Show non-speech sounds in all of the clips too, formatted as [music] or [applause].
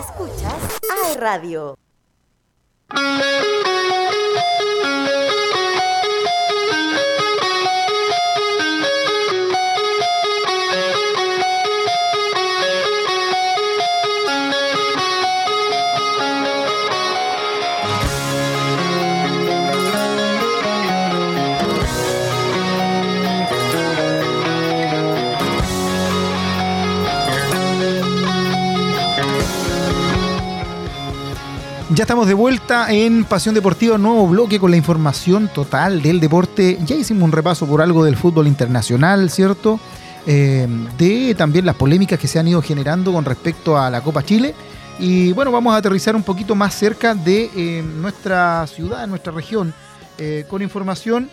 Escuchas AE Radio. Ya estamos de vuelta en Pasión Deportiva, nuevo bloque con la información total del deporte. Ya hicimos un repaso por algo del fútbol internacional, ¿cierto? Eh, de también las polémicas que se han ido generando con respecto a la Copa Chile. Y bueno, vamos a aterrizar un poquito más cerca de eh, nuestra ciudad, nuestra región, eh, con información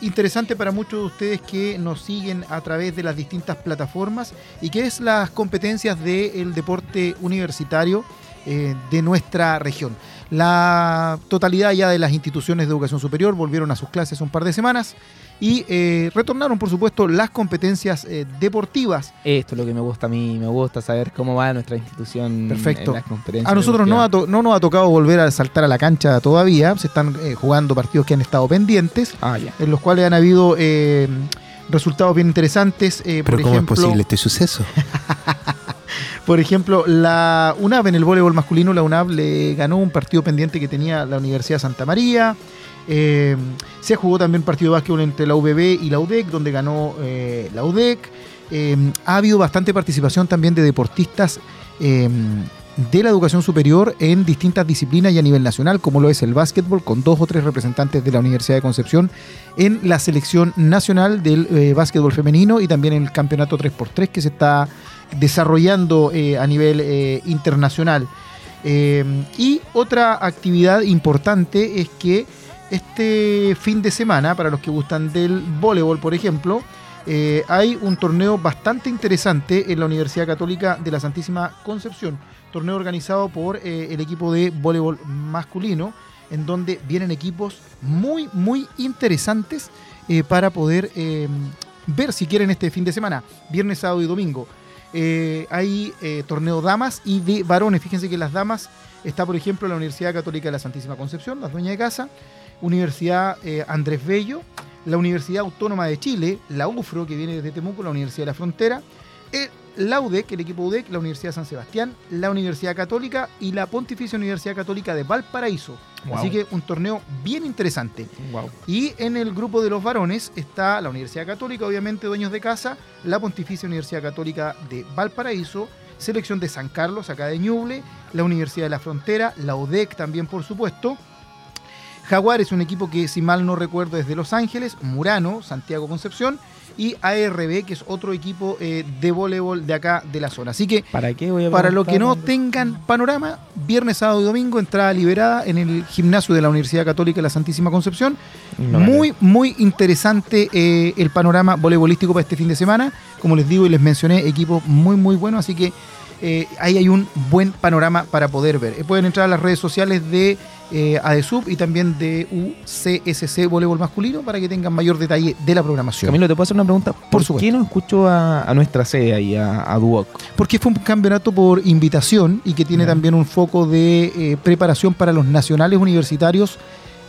interesante para muchos de ustedes que nos siguen a través de las distintas plataformas y que es las competencias del deporte universitario eh, de nuestra región. La totalidad ya de las instituciones de educación superior volvieron a sus clases un par de semanas y eh, retornaron, por supuesto, las competencias eh, deportivas. Esto es lo que me gusta a mí, me gusta saber cómo va nuestra institución Perfecto. en las competencias. A nosotros no, no, nos ha tocado volver a saltar a la cancha todavía, se están jugando partidos que han estado pendientes, ah, en los cuales han habido resultados bien interesantes. ¿Pero por cómo ejemplo, es posible este suceso? [laughs] Por ejemplo, la UNAV en el voleibol masculino, la UNAV le ganó un partido pendiente que tenía la Universidad Santa María. Eh, se jugó también partido de básquetbol entre la UBB y la UDEC, donde ganó eh, la UDEC. Eh, ha habido bastante participación también de deportistas de la educación superior en distintas disciplinas y a nivel nacional, como lo es el básquetbol, con dos o tres representantes de la Universidad de Concepción en la selección nacional del básquetbol femenino y también en el campeonato 3x3 que se está desarrollando eh, a nivel eh, internacional. Eh, y otra actividad importante es que este fin de semana, para los que gustan del voleibol, por ejemplo, hay un torneo bastante interesante en la Universidad Católica de la Santísima Concepción, torneo organizado por el equipo de voleibol masculino, en donde vienen equipos muy, muy interesantes para poder ver si quieren este fin de semana, viernes, sábado y domingo. Eh, hay eh, torneo damas y de varones. Fíjense que las damas está, por ejemplo, la Universidad Católica de la Santísima Concepción, las dueñas de casa, Universidad eh, Andrés Bello, la Universidad Autónoma de Chile, la UFRO, que viene desde Temuco, la Universidad de la Frontera, la UDEC, el equipo UDEC, la Universidad de San Sebastián, la Universidad Católica y la Pontificia Universidad Católica de Valparaíso. Así que un torneo bien interesante. Y en el grupo de los varones está la Universidad Católica, obviamente dueños de casa, la Pontificia Universidad Católica de Valparaíso, selección de San Carlos, acá de Ñuble, la Universidad de la Frontera, la UDEC también, por supuesto. Jaguar es un equipo que, si mal no recuerdo, es de Los Ángeles, Murano, Santiago Concepción y ARB, que es otro equipo eh, de voleibol de acá de la zona. Así que, ¿para qué voy a Para los que no tengan panorama, viernes, sábado y domingo, entrada liberada en el gimnasio de la Universidad Católica de la Santísima Concepción. muy, muy interesante eh, el panorama voleibolístico para este fin de semana. Como les digo y les mencioné, equipo muy, muy bueno, así que eh, ahí hay un buen panorama para poder ver. pueden entrar a las redes sociales de eh, ADESUB y también de UCSC Voleibol Masculino para que tengan mayor detalle de la programación. Camilo, ¿te puedo hacer una pregunta? ¿Por, qué no escucho a, nuestra sede ahí, a, Duoc? Porque fue un campeonato por invitación y que tiene también un foco de eh, preparación para los nacionales universitarios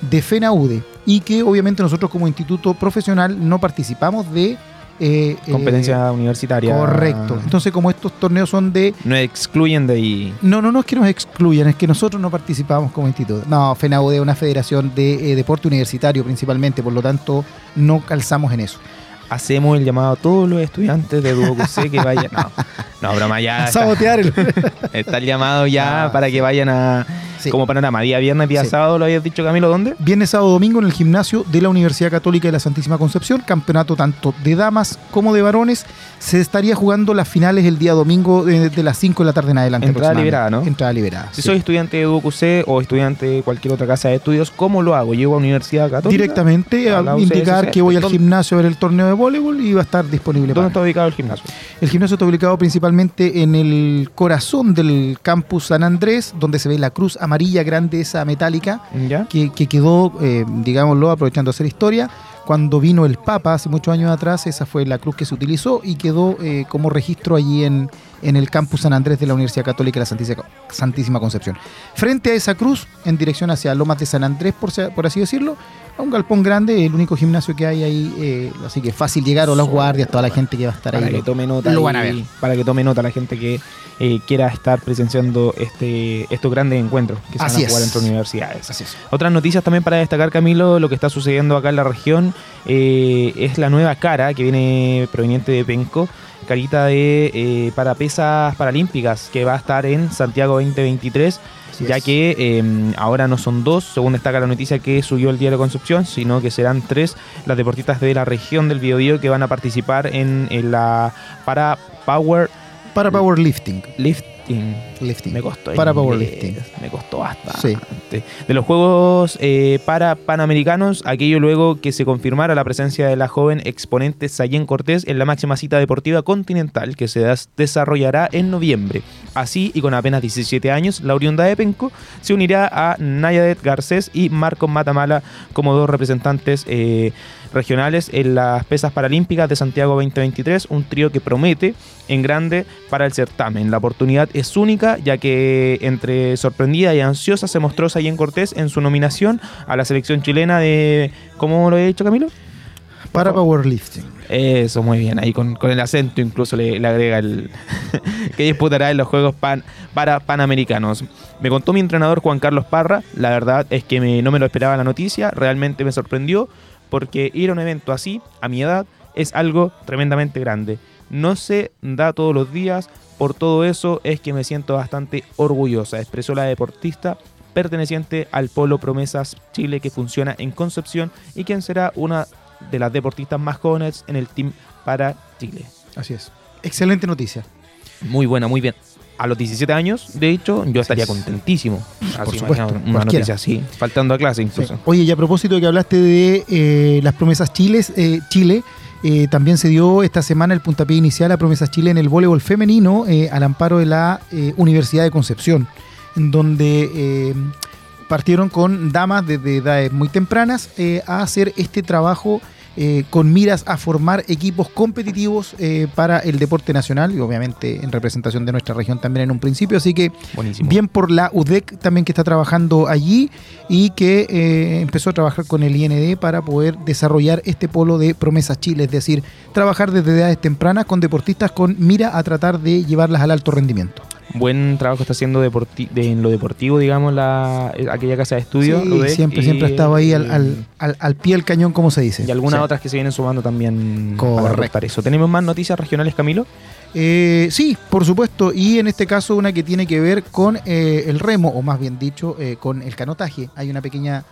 de FENAUDE y que obviamente nosotros como instituto profesional no participamos de eh, Competencia eh, universitaria. Correcto. Entonces, como estos torneos son de. No excluyen de ahí. No, no, no es que nos excluyan, es que nosotros no participamos como instituto. No, FENAUD es una federación de eh, deporte universitario principalmente, por lo tanto, no calzamos en eso. Hacemos el llamado a todos los estudiantes de sé que vayan. [laughs] No, no broma, ya. sabotear el... está el llamado ya [laughs] ah, para que vayan a como panorama. Día viernes, día sábado, lo habías dicho Camilo, ¿dónde? Viernes, sábado, domingo en el gimnasio de la Universidad Católica de la Santísima Concepción. Campeonato tanto de damas como de varones. Se estaría jugando las finales el día domingo de, las 5 de la tarde en adelante. Entrada liberada, ¿no? Entrada liberada. Si soy estudiante de UQC o estudiante de cualquier otra casa de estudios, ¿cómo lo hago? ¿Llego a Universidad Católica? Directamente a, indicar que voy al gimnasio a ver el torneo de voleibol y va a estar disponible. ¿Dónde está ubicado el gimnasio? El gimnasio está ubicado principalmente en el corazón del campus San Andrés, donde se ve la cruz amarilla grande esa metálica, que, quedó, eh, digámoslo, aprovechando hacer historia, cuando vino el Papa hace muchos años atrás, esa fue la cruz que se utilizó y quedó eh, como registro allí en, en el campus San Andrés de la Universidad Católica de la Santísima, Concepción. Frente a esa cruz, en dirección hacia Lomas de San Andrés, por, por así decirlo, un galpón grande, el único gimnasio que hay ahí, eh, así que fácil llegar, o los guardias, toda la gente que va a estar ahí. Para que tome nota. Lo van a ver. Para que tome nota la gente que eh, quiera estar presenciando este, estos grandes encuentros que se van a jugar entre universidades. Así Otras noticias también para destacar, Camilo, lo que está sucediendo acá en la región eh, es la nueva cara que viene proveniente de Penco carita de para pesas paralímpicas que va a estar en Santiago 2023 ya que em, ahora no son dos, según destaca la noticia que subió el Diario de Sino que serán tres las deportistas de la región del Biobío que van a participar en, la para Power para Powerlifting. Lifting. Lifting. Me costó. Para Powerlifting. Me costó bastante. Sí. De los Juegos eh, para Panamericanos, aquello luego que se confirmara la presencia de la joven exponente Sayen Cortés en la máxima cita deportiva continental que se desarrollará en noviembre. Así, y con apenas 17 años, la oriunda de Penco se unirá a Nayadet Garcés y Marcos Matamala como dos representantes eh, regionales en las pesas paralímpicas de Santiago 2023, un trío que promete en grande para el certamen. La oportunidad es única, ya que entre sorprendida y ansiosa se mostró Sayen Cortés en su nominación a la selección chilena de. ¿Cómo lo he dicho, Camilo? Para powerlifting. Eso, muy bien. Ahí con, el acento incluso le, agrega el [laughs] que disputará en los Juegos pan, para Panamericanos. Me contó mi entrenador Juan Carlos Parra. La verdad es que no me lo esperaba la noticia. Realmente me sorprendió porque ir a un evento así, a mi edad, es algo tremendamente grande. No se da todos los días, por todo eso es que me siento bastante orgullosa, expresó la deportista perteneciente al Polo Promesas Chile que funciona en Concepción y quien será una de las deportistas más jóvenes en el team para Chile. Así es. Excelente noticia. Muy buena, muy bien a los 17 años, de hecho, yo estaría contentísimo. Por supuesto, una noticia así, faltando a clase incluso. Oye, y a propósito de que hablaste de eh, las promesas Chiles, eh, Chile, eh, también se dio esta semana el puntapié inicial a Promesas Chile en el voleibol femenino al amparo de la Universidad de Concepción, en donde partieron con damas desde edades muy tempranas a hacer este trabajo eh, con miras a formar equipos competitivos eh, para el deporte nacional y obviamente en representación de nuestra región también en un principio. Así que bien por la UDEC también que está trabajando allí y que eh, empezó a trabajar con el IND para poder desarrollar este polo de promesas Chile, es decir, trabajar desde edades tempranas con deportistas con mira a tratar de llevarlas al alto rendimiento buen trabajo está haciendo en lo deportivo, digamos, la, aquella casa de estudio. Sí, siempre, siempre ha estado ahí al, al, pie del cañón, como se dice. Y algunas otras que se vienen sumando también Correcto. para eso. ¿Tenemos más noticias regionales, Camilo? Eh, sí, por supuesto, y en este caso una que tiene que ver con eh, el remo, o más bien dicho, eh, con el canotaje. Hay una pequeña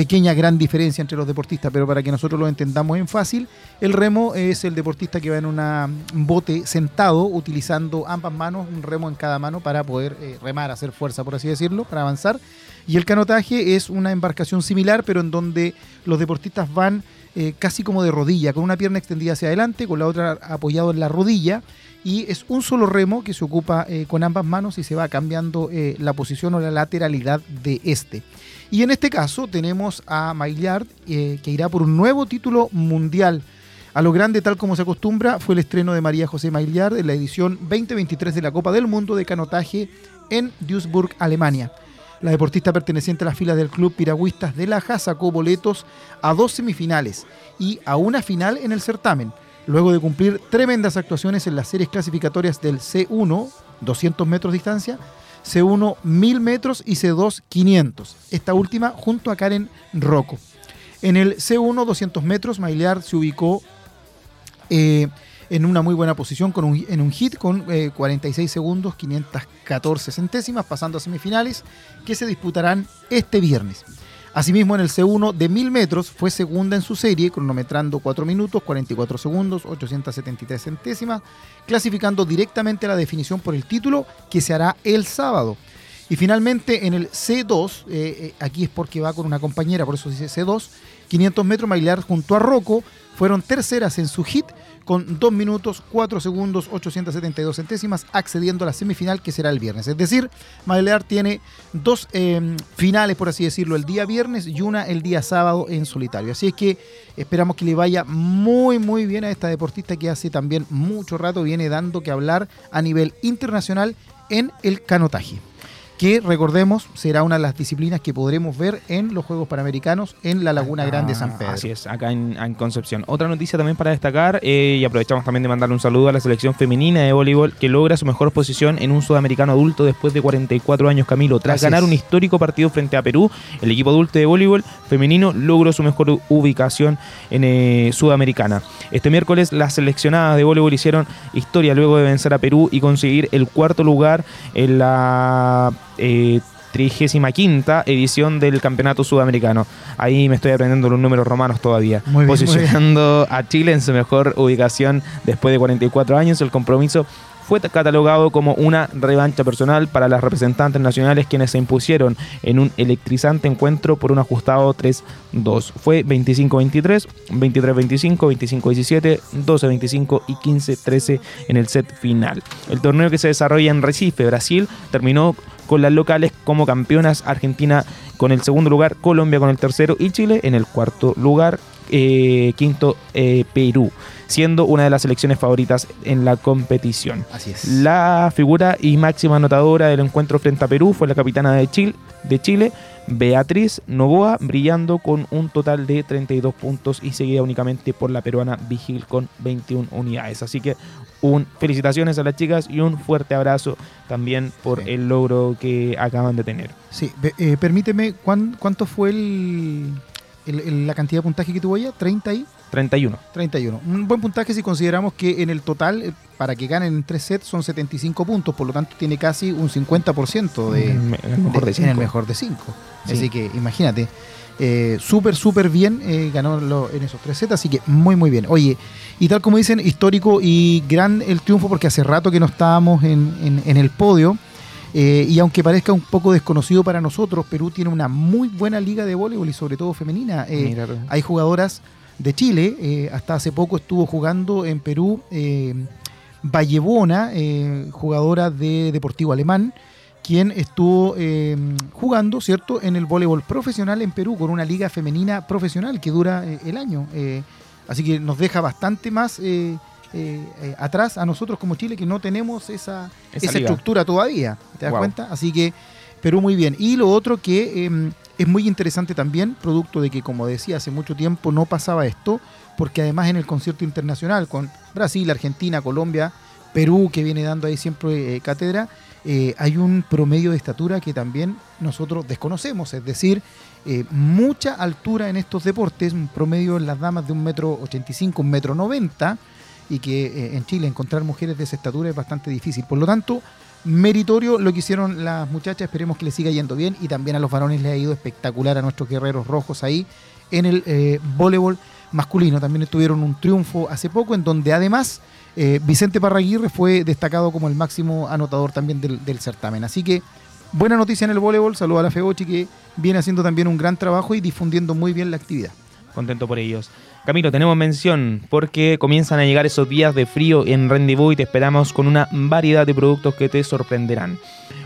pequeña gran diferencia entre los deportistas, pero para que nosotros lo entendamos en fácil, el remo es el deportista que va en un bote sentado utilizando ambas manos, un remo en cada mano para poder eh, remar, hacer fuerza, por así decirlo, para avanzar. Y el canotaje es una embarcación similar, pero en donde los deportistas van eh, casi como de rodilla, con una pierna extendida hacia adelante, con la otra apoyado en la rodilla. Y es un solo remo que se ocupa eh, con ambas manos y se va cambiando la posición o la lateralidad de este. Y en este caso tenemos a Maillard, eh, que irá por un nuevo título mundial. A lo grande, tal como se acostumbra, fue el estreno de María José Maillard en la edición 2023 de la Copa del Mundo de Canotaje en Duisburg, Alemania. La deportista perteneciente a las filas del Club Piragüistas de Laja sacó boletos a dos semifinales y a una final en el certamen, luego de cumplir tremendas actuaciones en las series clasificatorias del C1, 200 metros de distancia, C1 1000 metros y C2 500. Esta última junto a Karen Rocco. En el C1 200 metros, Maillard se ubicó eh, en una muy buena posición con en un hit con 46 eh, segundos 514 centésimas, pasando a semifinales que se disputarán este viernes. Asimismo, en el C1 de 1000 metros fue segunda en su serie, cronometrando 4 minutos, 44 segundos, 873 centésimas, clasificando directamente a la definición por el título que se hará el sábado. Y finalmente en el C2, eh, eh, aquí es porque va con una compañera, por eso dice C2, 500 metros, Mailear junto a Rocco fueron terceras en su hit con 2 minutos 4 segundos 872 centésimas, accediendo a la semifinal que será el viernes. Es decir, Mailear tiene dos eh, finales, por así decirlo, el día viernes y una el día sábado en solitario. Así es que esperamos que le vaya muy, muy bien a esta deportista que hace también mucho rato viene dando que hablar a nivel internacional en el canotaje que recordemos será una de las disciplinas que podremos ver en los Juegos Panamericanos en la Laguna Grande San Pedro. Así es, acá en, Concepción. Otra noticia también para destacar, eh, y aprovechamos también de mandarle un saludo a la selección femenina de voleibol que logra su mejor posición en un sudamericano adulto después de 44 años, Camilo. Tras ganar un histórico partido frente a Perú, el equipo adulto de voleibol femenino logró su mejor ubicación en eh, Sudamericana. Este miércoles las seleccionadas de voleibol hicieron historia luego de vencer a Perú y conseguir el cuarto lugar en la eh, 35 edición del Campeonato Sudamericano. Ahí me estoy aprendiendo los números romanos todavía. posicionando a Chile en su mejor ubicación después de 44 años. El compromiso fue catalogado como una revancha personal para las representantes nacionales quienes se impusieron en un electrizante encuentro por un ajustado 3-2. Fue 25-23, 23-25, 25-17, 12-25 y 15-13 en el set final. El torneo que se desarrolla en Recife, Brasil, terminó con las locales como campeonas Argentina con el segundo lugar, Colombia con el tercero y Chile en el cuarto lugar, eh, quinto eh, Perú siendo una de las selecciones favoritas en la competición. Así es. La figura y máxima anotadora del encuentro frente a Perú fue la capitana de Chile, de Chile Beatriz Novoa, brillando con un total de 32 puntos y seguida únicamente por la peruana Vigil con 21 unidades. Así que un felicitaciones a las chicas y un fuerte abrazo también por el logro que acaban de tener. Sí, eh, permíteme, ¿cuánto fue el, la cantidad de puntaje que tuvo ella? ¿30 y? 31. 31. Un buen puntaje si consideramos que en el total, eh, para que ganen en tres sets, son 75 puntos, por lo tanto tiene casi un 50% de, en el mejor de, 5. mejor de cinco. Así que imagínate, eh, súper, súper bien eh, ganó en esos tres sets, así que muy, muy bien. Oye, y tal como dicen, histórico y gran el triunfo, porque hace rato que no estábamos en, en, el podio. y aunque parezca un poco desconocido para nosotros, Perú tiene una muy buena liga de voleibol y sobre todo femenina. hay jugadoras de Chile. Eh, hasta hace poco estuvo jugando en Perú eh, Vallebona, eh, jugadora de Deportivo Alemán, quien estuvo jugando, ¿cierto?, en el voleibol profesional en Perú con una liga femenina profesional que dura el año. así que nos deja bastante más atrás a nosotros como Chile que no tenemos esa, esa, estructura todavía. ¿Te das cuenta? Así que Perú muy bien. Y lo otro que em, es muy interesante también, producto de que, como decía, hace mucho tiempo no pasaba esto, porque además en el concierto internacional con Brasil, Argentina, Colombia, Perú, que viene dando ahí siempre eh, cátedra, eh, hay un promedio de estatura que también nosotros desconocemos, es decir, eh, mucha altura en estos deportes, un promedio en las damas de un metro ochenta y un metro noventa, y que en Chile encontrar mujeres de esa estatura es bastante difícil. Por lo tanto, meritorio lo que hicieron las muchachas, esperemos que les siga yendo bien y también a los varones les ha ido espectacular a nuestros guerreros rojos ahí en el eh, voleibol masculino. También tuvieron un triunfo hace poco en donde además eh, Vicente Parraguirre fue destacado como el máximo anotador también del, certamen. Así que buena noticia en el voleibol, saludo a la Febochi que viene haciendo también un gran trabajo y difundiendo muy bien la actividad. Contento por ellos. Camilo, tenemos mención porque comienzan a llegar esos días de frío en Rendezvous y te esperamos con una variedad de productos que te sorprenderán.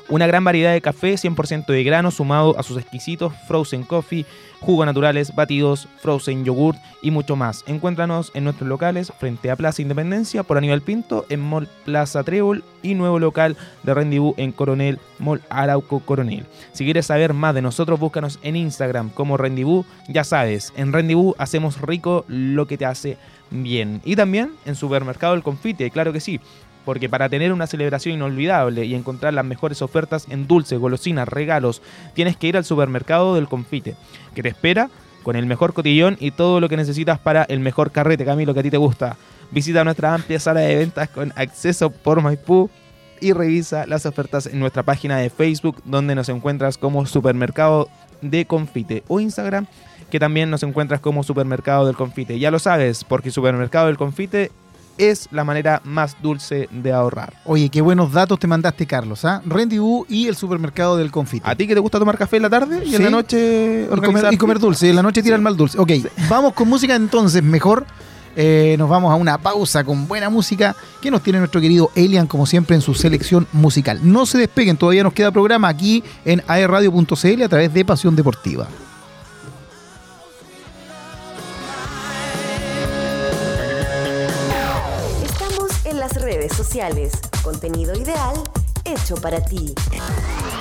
Una gran variedad de café 100% de grano sumado a sus exquisitos frozen coffee, jugos naturales, batidos, frozen yogurt y mucho más. Encuéntranos en nuestros locales frente a Plaza Independencia por Aníbal Pinto en Mall Plaza Trébol y nuevo local de Rendezvous en Coronel Mall Arauco Coronel. Si quieres saber más de nosotros, búscanos en Instagram como Rendezvous. Ya sabes, en Rendezvous hacemos rico lo que te hace bien. Y también en Supermercado El Confite, claro que sí porque para tener una celebración inolvidable y encontrar las mejores ofertas en dulces, golosinas, regalos, tienes que ir al supermercado del confite, que te espera con el mejor cotillón y todo lo que necesitas para el mejor carrete, Camilo, que a ti te gusta. Visita nuestra amplia sala de ventas con acceso por Maipú y revisa las ofertas en nuestra página de Facebook, donde nos encuentras como Supermercado de Confite, o Instagram, que también nos encuentras como Supermercado del Confite. Ya lo sabes, porque Supermercado del Confite es la manera más dulce de ahorrar. Oye, qué buenos datos te mandaste, Carlos. ¿ah? Rendezvous y el supermercado del confite. ¿A ti que te gusta tomar café en la tarde y en la noche y comer, y comer, dulce? Y en la noche tira el mal dulce. Ok, [laughs] vamos con música entonces, mejor. Eh, nos vamos a una pausa con buena música que nos tiene nuestro querido Elian, como siempre, en su selección musical. No se despeguen, todavía nos queda programa aquí en aerradio.cl a través de Pasión Deportiva. Redes sociales. Contenido ideal hecho para ti.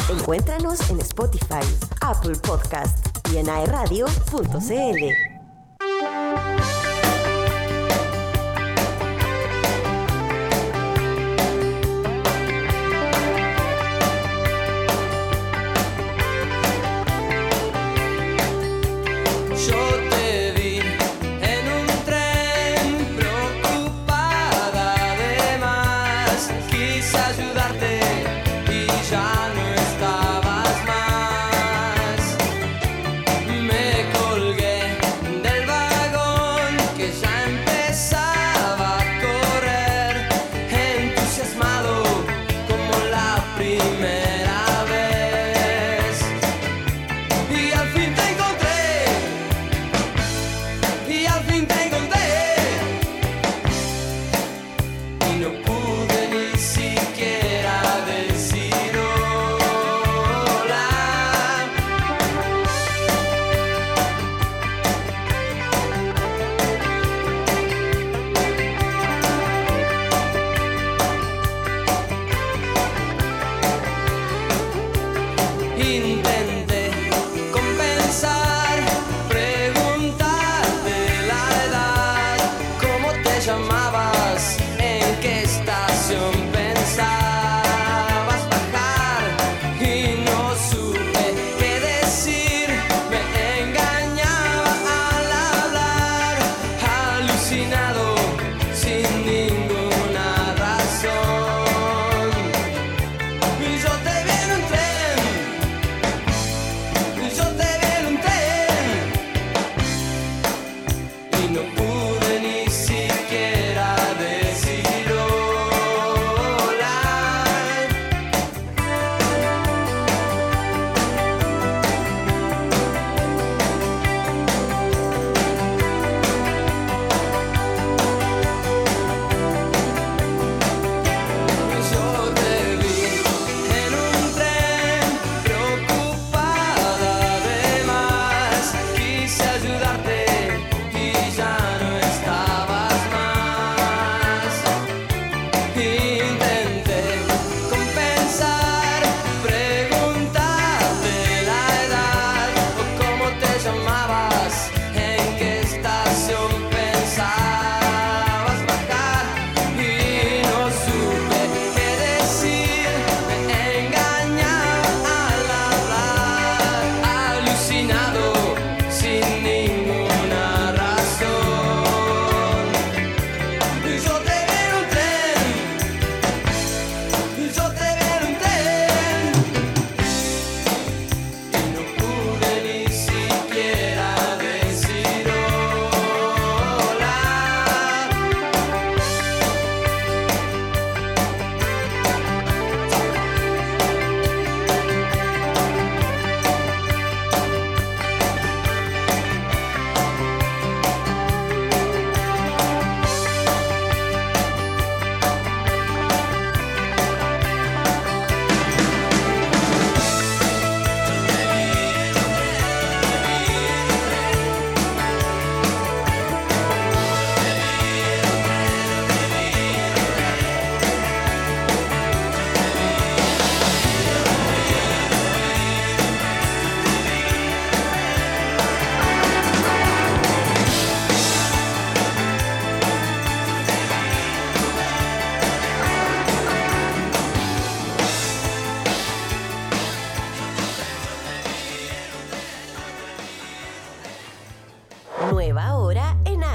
Encuéntranos en Spotify, Apple Podcast y en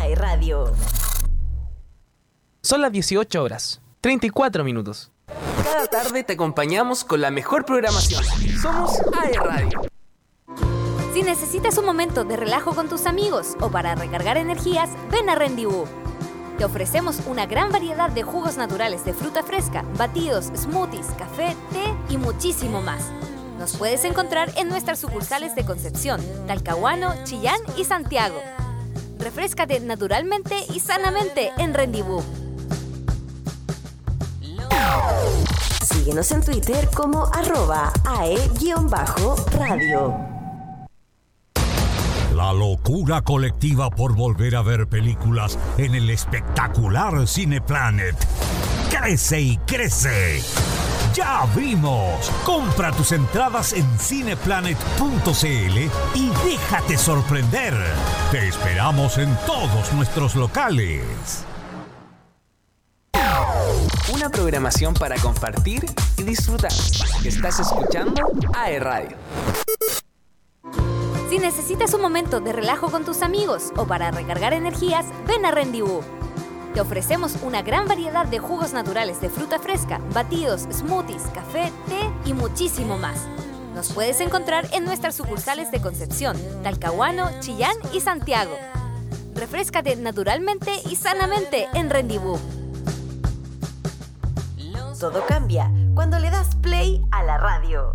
aerradio.cl. Son las 18 horas, 34 minutos. Cada tarde te acompañamos con la mejor programación. Somos AE Radio. Si necesitas un momento de relajo con tus amigos o para recargar energías, ven a Rendibú. Te ofrecemos una gran variedad de jugos naturales de fruta fresca, batidos, smoothies, café, té y muchísimo más. Nos puedes encontrar en nuestras sucursales de Concepción, Talcahuano, Chillán y Santiago. Refrescate naturalmente y sanamente en Rendibú. Síguenos en Twitter como arroba ae-radio. La locura colectiva por volver a ver películas en el espectacular Cineplanet crece y crece. Ya vimos. Compra tus entradas en cineplanet.cl y déjate sorprender. Te esperamos en todos nuestros locales. Una programación para compartir y disfrutar. Estás escuchando AE Radio. Si necesitas un momento de relajo con tus amigos o para recargar energías, ven a Rendibú. Te ofrecemos una gran variedad de jugos naturales de fruta fresca, batidos, smoothies, café, té y muchísimo más. Nos puedes encontrar en nuestras sucursales de Concepción, Talcahuano, Chillán y Santiago. Refrescate naturalmente y sanamente en Rendibú. Todo cambia cuando le das play a la radio.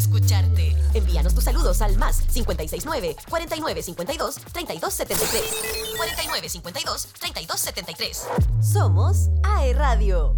escucharte. Envíanos tus saludos al más 569 4952 3273. 4952 3273. Somos AE Radio.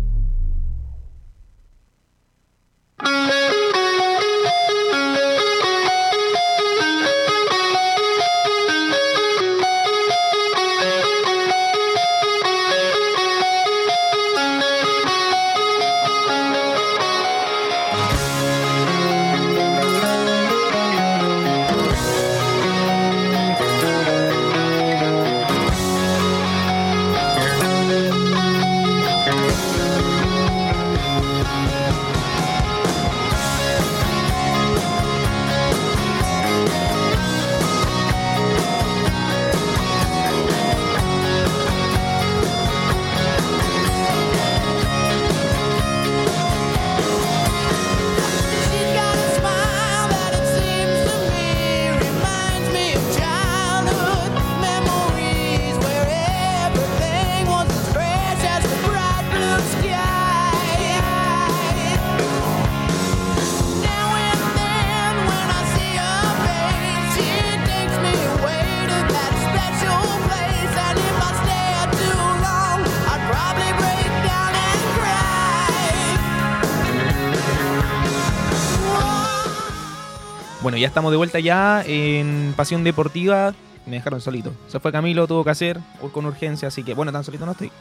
Ya estamos de vuelta ya en Pasión Deportiva. Me dejaron solito. Se fue Camilo, tuvo que hacer con urgencia, así que bueno, tan solito no estoy.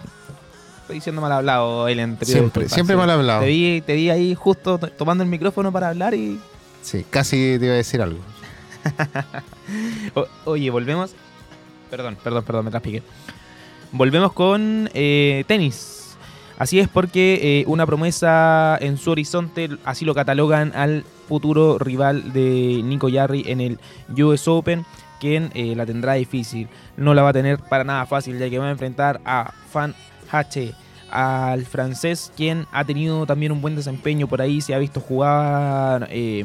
Estoy diciendo mal hablado, el Siempre, siempre mal hablado. Te vi, te vi ahí justo tomando el micrófono para hablar y. Sí, casi te iba a decir algo. [laughs] O- oye, volvemos. Perdón, perdón, perdón, me traspiqué. Volvemos con eh, tenis. Así es porque eh, una promesa en su horizonte, así lo catalogan al futuro rival de Nico Yarri en el US Open, quien eh, la tendrá difícil. No la va a tener para nada fácil, ya que va a enfrentar a Fan Hache, al francés, quien ha tenido también un buen desempeño por ahí, se ha visto jugar eh,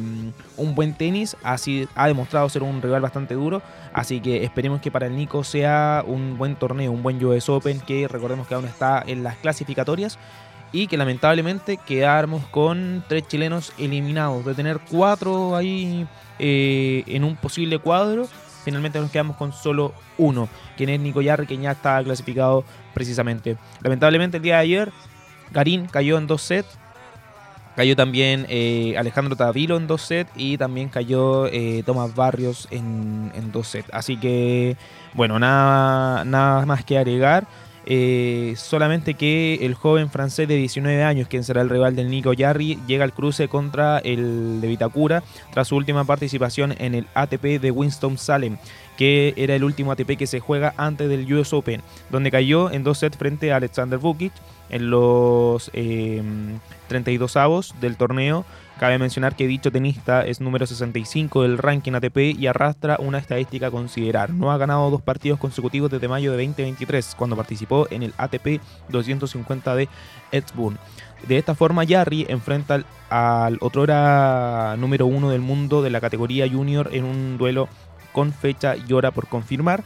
un buen tenis, así ha demostrado ser un rival bastante duro, así que esperemos que para el Nico sea un buen torneo, un buen US Open, que recordemos que aún está en las clasificatorias y que lamentablemente quedamos con tres chilenos eliminados, de tener cuatro ahí eh, en un posible cuadro, finalmente nos quedamos con solo uno, quien es Nico Yarri, que ya está clasificado precisamente. Lamentablemente el día de ayer, Garín cayó en dos sets, cayó también eh, Alejandro Tavilo en dos sets y también cayó eh, Tomás Barrios en, en dos sets. Así que, bueno, nada, nada más que agregar. Eh, solamente que el joven francés de 19 años, quien será el rival del Nico Yarri, llega al cruce contra el de Vitacura tras su última participación en el ATP de Winston-Salem, que era el último ATP que se juega antes del US Open, donde cayó en dos sets frente a Alexander Vukic en los 32 em, avos del torneo. Cabe mencionar que dicho tenista es número 65 del ranking ATP y arrastra una estadística a considerar. No ha ganado dos partidos consecutivos desde mayo de 2023, cuando participó en el ATP 250 de Edsburn. De esta forma, Jarry enfrenta al, otro número uno del mundo de la categoría junior en un duelo con fecha y hora por confirmar.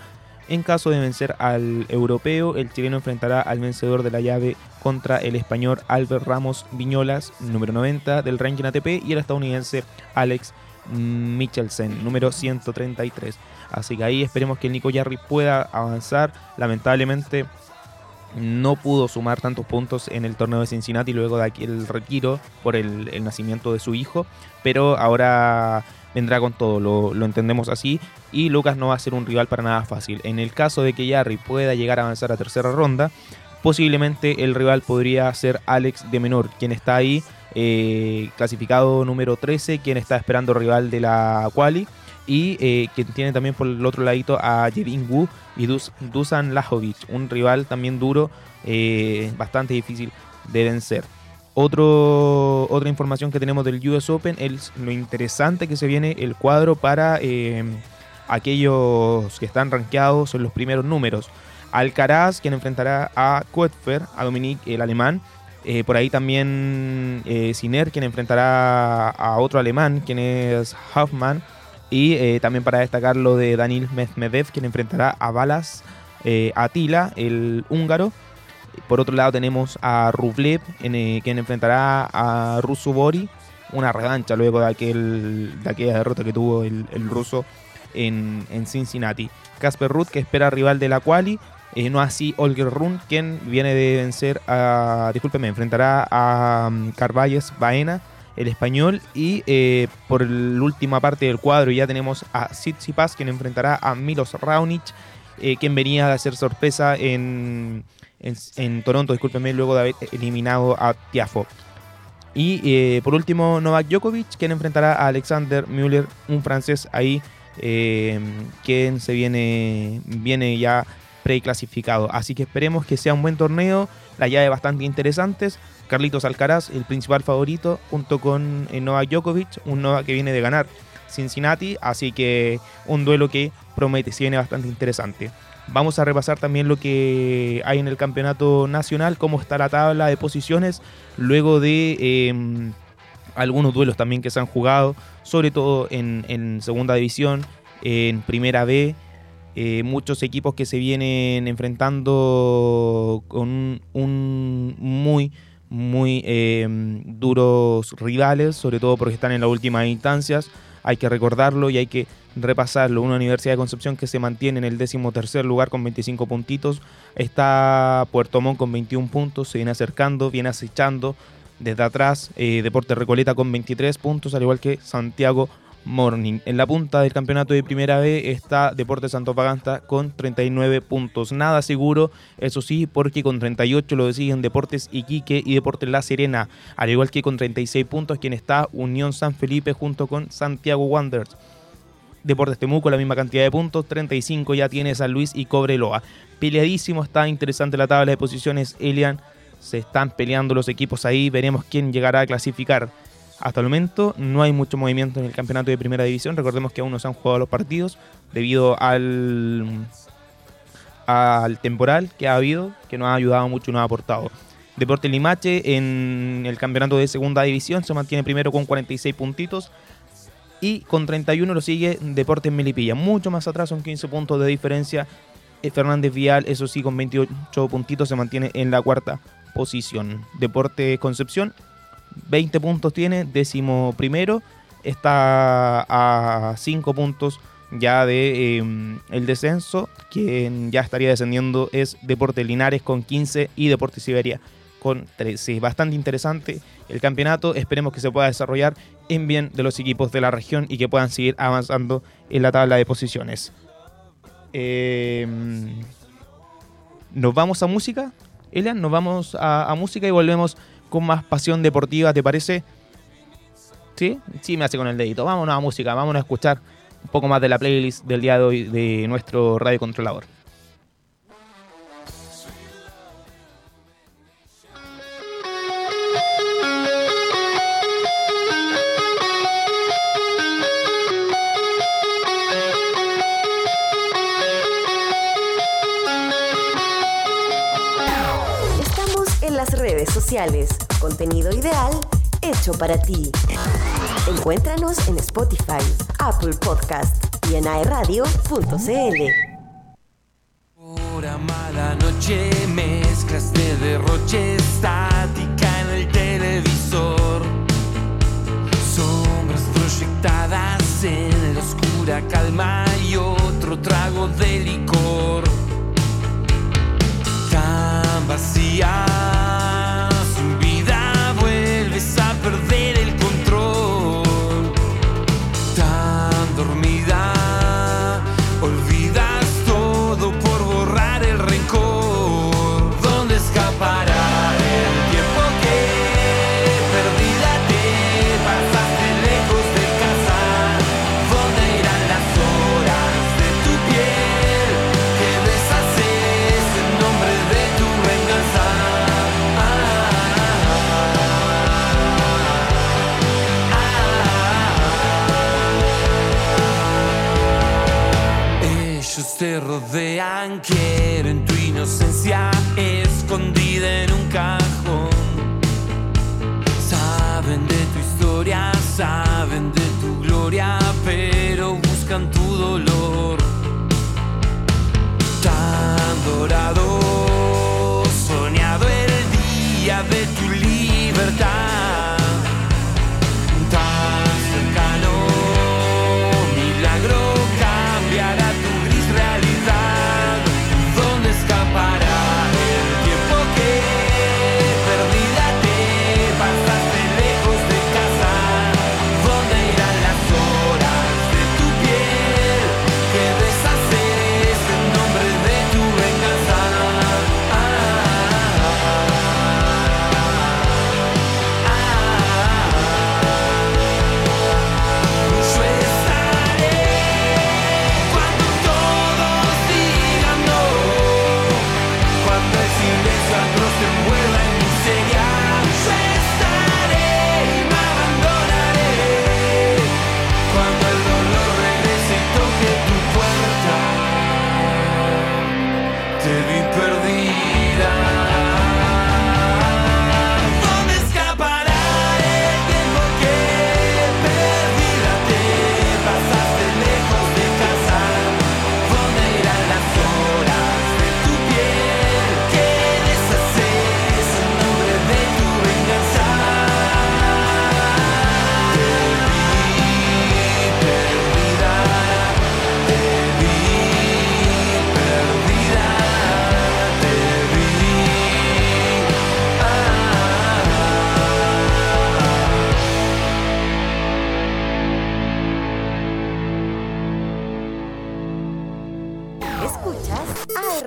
En caso de vencer al europeo, el chileno enfrentará al vencedor de la llave contra el español Albert Ramos Viñolas, número 90 del ranking ATP, y el estadounidense Alex Michelsen, número 133. Así que ahí esperemos que Nico Jarry pueda avanzar. Lamentablemente no pudo sumar tantos puntos en el torneo de Cincinnati luego de aquel retiro por el nacimiento de su hijo, pero ahora vendrá con todo, lo, entendemos así. Y Lucas no va a ser un rival para nada fácil. En el caso de que Jarry pueda llegar a avanzar a tercera ronda, posiblemente el rival podría ser Alex de Menor, quien está ahí, eh, clasificado número 13, quien está esperando rival de la Quali. Y eh, quien tiene también por el otro ladito a Jevin Wu y Dusan Lajovic, un rival también duro, eh, bastante difícil de vencer. Otro, otra información que tenemos del US Open es lo interesante que se viene el cuadro para eh, aquellos que están rankeados en los primeros números. Alcaraz, quien enfrentará a Koetfer, a Dominique, el alemán. Eh, por ahí también eh, Siner, quien enfrentará a otro alemán, quien es Hoffman. Y eh, también para destacar lo de Daniel Medvedev, quien enfrentará a Balas Atila, el húngaro. Por otro lado tenemos a Rublev, eh, quien enfrentará a Russo Bori, una revancha luego de, aquel, de aquella derrota que tuvo el, ruso en, Cincinnati. Casper Ruth, que espera rival de la quali, eh, no así Olger Run, quien viene de vencer a, discúlpeme, enfrentará a um, Carvalles Baena, el español, y eh, por la última parte del cuadro ya tenemos a Tsitsipas, quien enfrentará a Milos Raonic, quien venía a hacer sorpresa en en, Toronto, discúlpeme, luego de haber eliminado a Tiafo. Y eh, por último, Novak Djokovic, quien enfrentará a Alexander Müller, un francés ahí, eh, quien se viene, viene ya preclasificado. Así que esperemos que sea un buen torneo, la llave bastante interesantes. Carlitos Alcaraz, el principal favorito, junto con eh, Novak Djokovic, un Novak que viene de ganar Cincinnati, así que un duelo que promete, se viene bastante interesante. Vamos a repasar también lo que hay en el campeonato nacional, cómo está la tabla de posiciones, luego de em, algunos duelos también que se han jugado, sobre todo en, segunda división, en primera B. Eh, muchos equipos que se vienen enfrentando con un muy muy em, duros rivales, sobre todo porque están en las últimas instancias hay que recordarlo y hay que repasarlo. Una Universidad de Concepción que se mantiene en el décimo tercer lugar con 25 puntitos. Está Puerto Montt con 21 puntos, se viene acercando, viene acechando desde atrás. Eh, Deportes Recoleta con 23 puntos, al igual que Santiago Morning. En la punta del campeonato de Primera B está Deportes Antofagasta con 39 puntos. Nada seguro, eso sí, porque con 38 lo siguen Deportes Iquique y Deportes La Serena, al igual que con 36 puntos quien está Unión San Felipe junto con Santiago Wanderers. Deportes Temuco la misma cantidad de puntos, 35 ya tiene San Luis y Cobreloa. Peleadísimo, está interesante la tabla de posiciones, Elian. Se están peleando los equipos ahí, veremos quién llegará a clasificar. Hasta el momento no hay mucho movimiento en el campeonato de primera división. Recordemos que aún no se han jugado los partidos debido al, al temporal que ha habido, que nos ha ayudado mucho y nos ha aportado. Deporte Limache en el campeonato de segunda división se mantiene primero con 46 puntitos y con 31 lo sigue Deportes Melipilla. Mucho más atrás, son 15 puntos de diferencia. Eh, Fernández Vial, eso sí, con 28 puntitos se mantiene en la cuarta posición. Deporte Concepción 20 puntos tiene, décimo primero, está a 5 puntos ya de em, el descenso, quien ya estaría descendiendo es Deporte Linares con 15 y Deporte Siberia con 13. Bastante interesante el campeonato, esperemos que se pueda desarrollar en bien de los equipos de la región y que puedan seguir avanzando en la tabla de posiciones. Eh, nos vamos a música, Elian, nos vamos a, a música y volvemos con más pasión deportiva, ¿te parece? ¿Sí? Sí, me hace con el dedito. Vámonos a música, vámonos a escuchar un poco más de la playlist del día de hoy de nuestro radio controlador. Redes sociales. Contenido ideal hecho para ti. Encuéntranos en Spotify, Apple Podcast y en aeradio.cl. Por amada noche, mezclas de derroche, estática rodean, quieren tu inocencia escondida en un cajón. Saben de tu historia, saben de tu gloria, pero buscan tu dolor.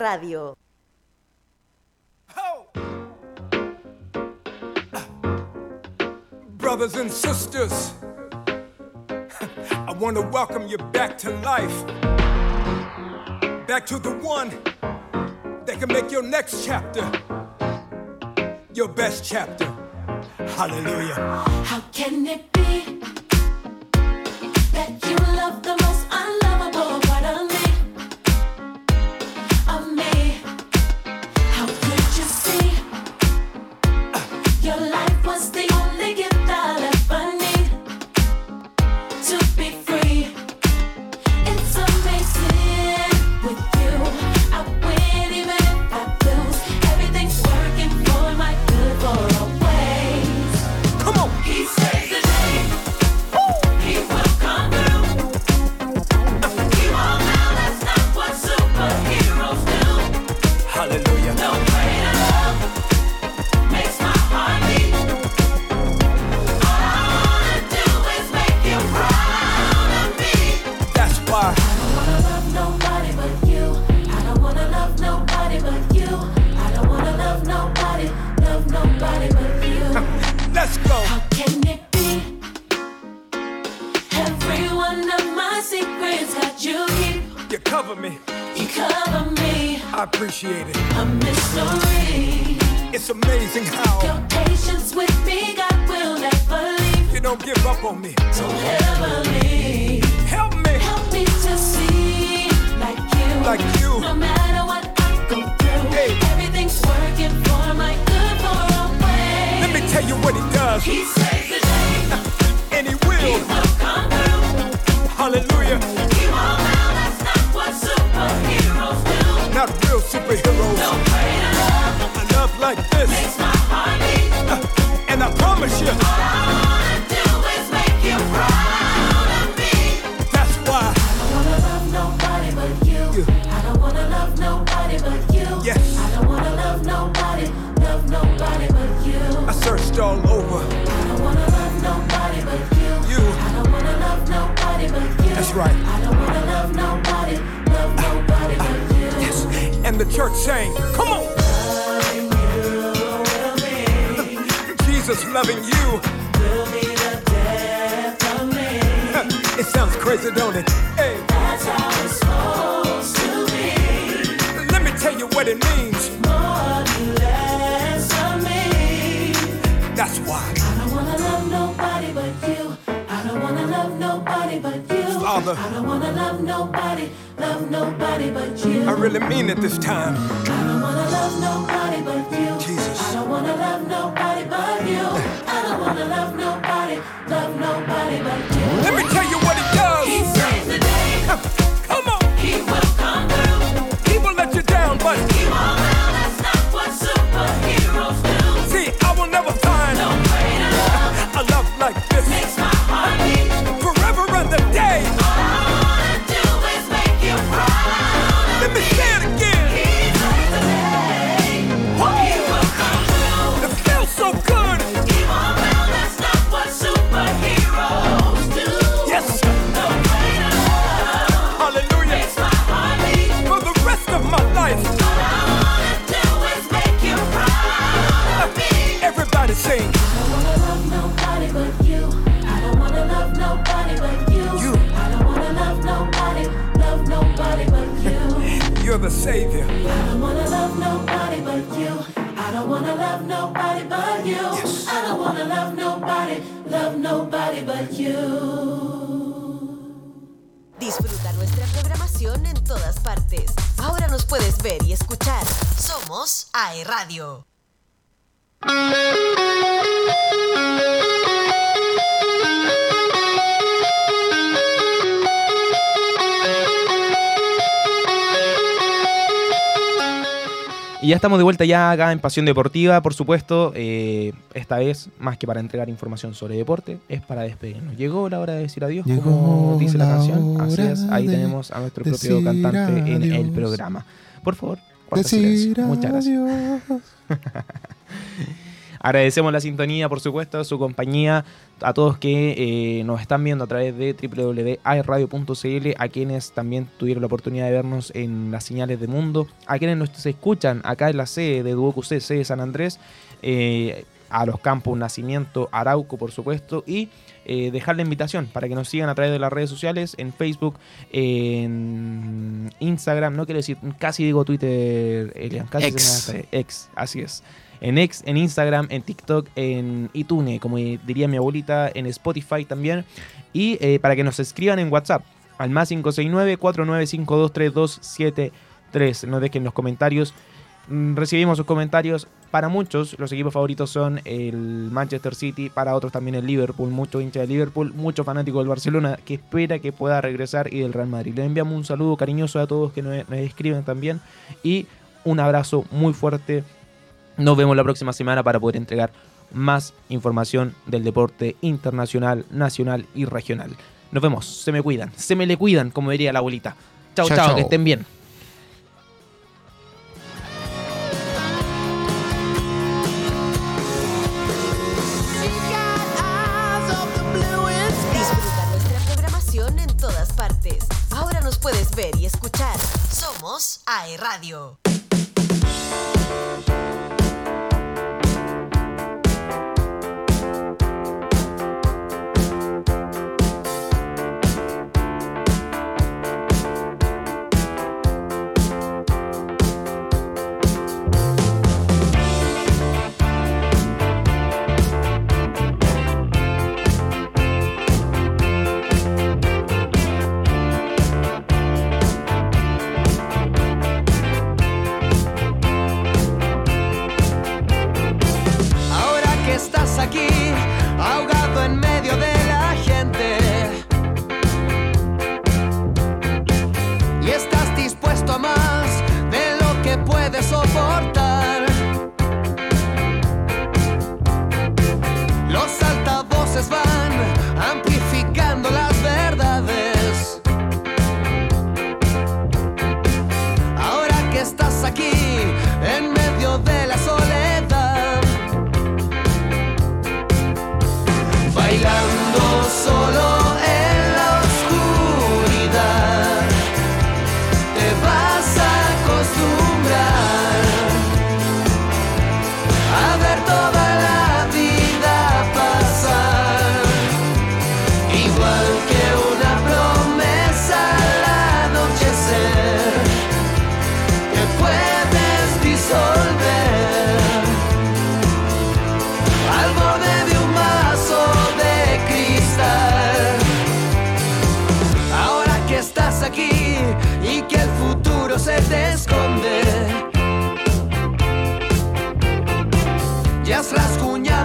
Escuchas AE Radio. Brothers and sisters, I want to welcome you back to life. Back to the one that can make your next chapter your best chapter. Hallelujah. How can it be that you love the most [laughs] Let's go. How can it be? Every one of my secrets you. You cover me. You cover me. I appreciate it. A mystery. It's amazing how your patience with me, God will never leave. You don't give up on me. Don't ever leave. Like you. No matter what I go through, Hey. everything's working for my good for a way. Let me tell you what he does. He saves the day. [laughs] And he will. He will come through. Hallelujah. You all know that's not what superheroes do. Not real superheroes. No greater love A love like this. makes my heart beat. [laughs] And I promise you, the church sang, come on. Loving you will be, Jesus loving you. will be the death of me. It sounds crazy, don't it? Hey, That's how it's supposed to be. let me tell you what it means. More less of me. That's why. I don't wanna love nobody but you. I don't wanna love nobody but you. Father. I don't wanna love nobody, love nobody but you. I really mean it this time. I don't wanna love nobody but you. Jesus. I don't wanna love nobody but you. I don't wanna love nobody, love nobody but you. Let me tell you the savior. I don't wanna love nobody but you. I don't wanna love nobody but you. I don't wanna love nobody, love nobody but you. Disfruta nuestra programación en todas partes. Ahora nos puedes ver y escuchar. Somos AE Radio. Y ya estamos de vuelta ya acá en Pasión Deportiva, por supuesto. eh, esta vez, más que para entregar información sobre deporte, es para despedirnos. Llegó la hora de decir adiós, como Llegó dice la, la canción. Así es, ahí tenemos a nuestro propio cantante en el programa. Por favor, Decir silencio. Muchas gracias. [laughs] Agradecemos la sintonía, por supuesto, su compañía, a todos que eh, nos están viendo a través de www.airradio.cl, a quienes también tuvieron la oportunidad de vernos en las señales de mundo, a quienes nos escuchan acá en la sede de Duoc sede de San Andrés, eh, a los campos Nacimiento, Arauco, por supuesto, y eh, dejar la invitación para que nos sigan a través de las redes sociales, en Facebook, en Instagram, no quiero decir, casi digo Twitter, Elian, casi Ex. se me ex, así es. En X, en Instagram, en TikTok, en iTunes, como diría mi abuelita, en Spotify también. Y eh, para que nos escriban en WhatsApp al más 569-49523273. Nos dejen los comentarios. Mm, Recibimos sus comentarios. Para muchos, los equipos favoritos son el Manchester City, para otros también el Liverpool, mucho hincha de Liverpool, mucho fanático del Barcelona que espera que pueda regresar y del Real Madrid. Les enviamos un saludo cariñoso a todos que nos, nos escriben también y un abrazo muy fuerte. Nos vemos la próxima semana para poder entregar más información del deporte internacional, nacional y regional. Nos vemos, se me cuidan, se me le cuidan, como diría la abuelita. Chao, chao. que estén bien. Ver y escuchar. Somos AE Radio.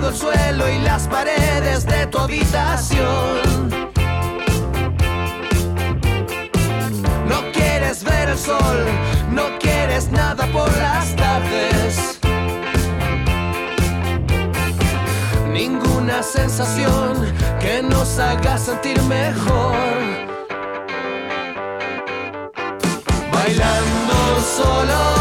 El suelo y las paredes de tu habitación. No quieres ver el sol, no quieres nada por las tardes. Ninguna sensación que nos haga sentir mejor. Bailando solo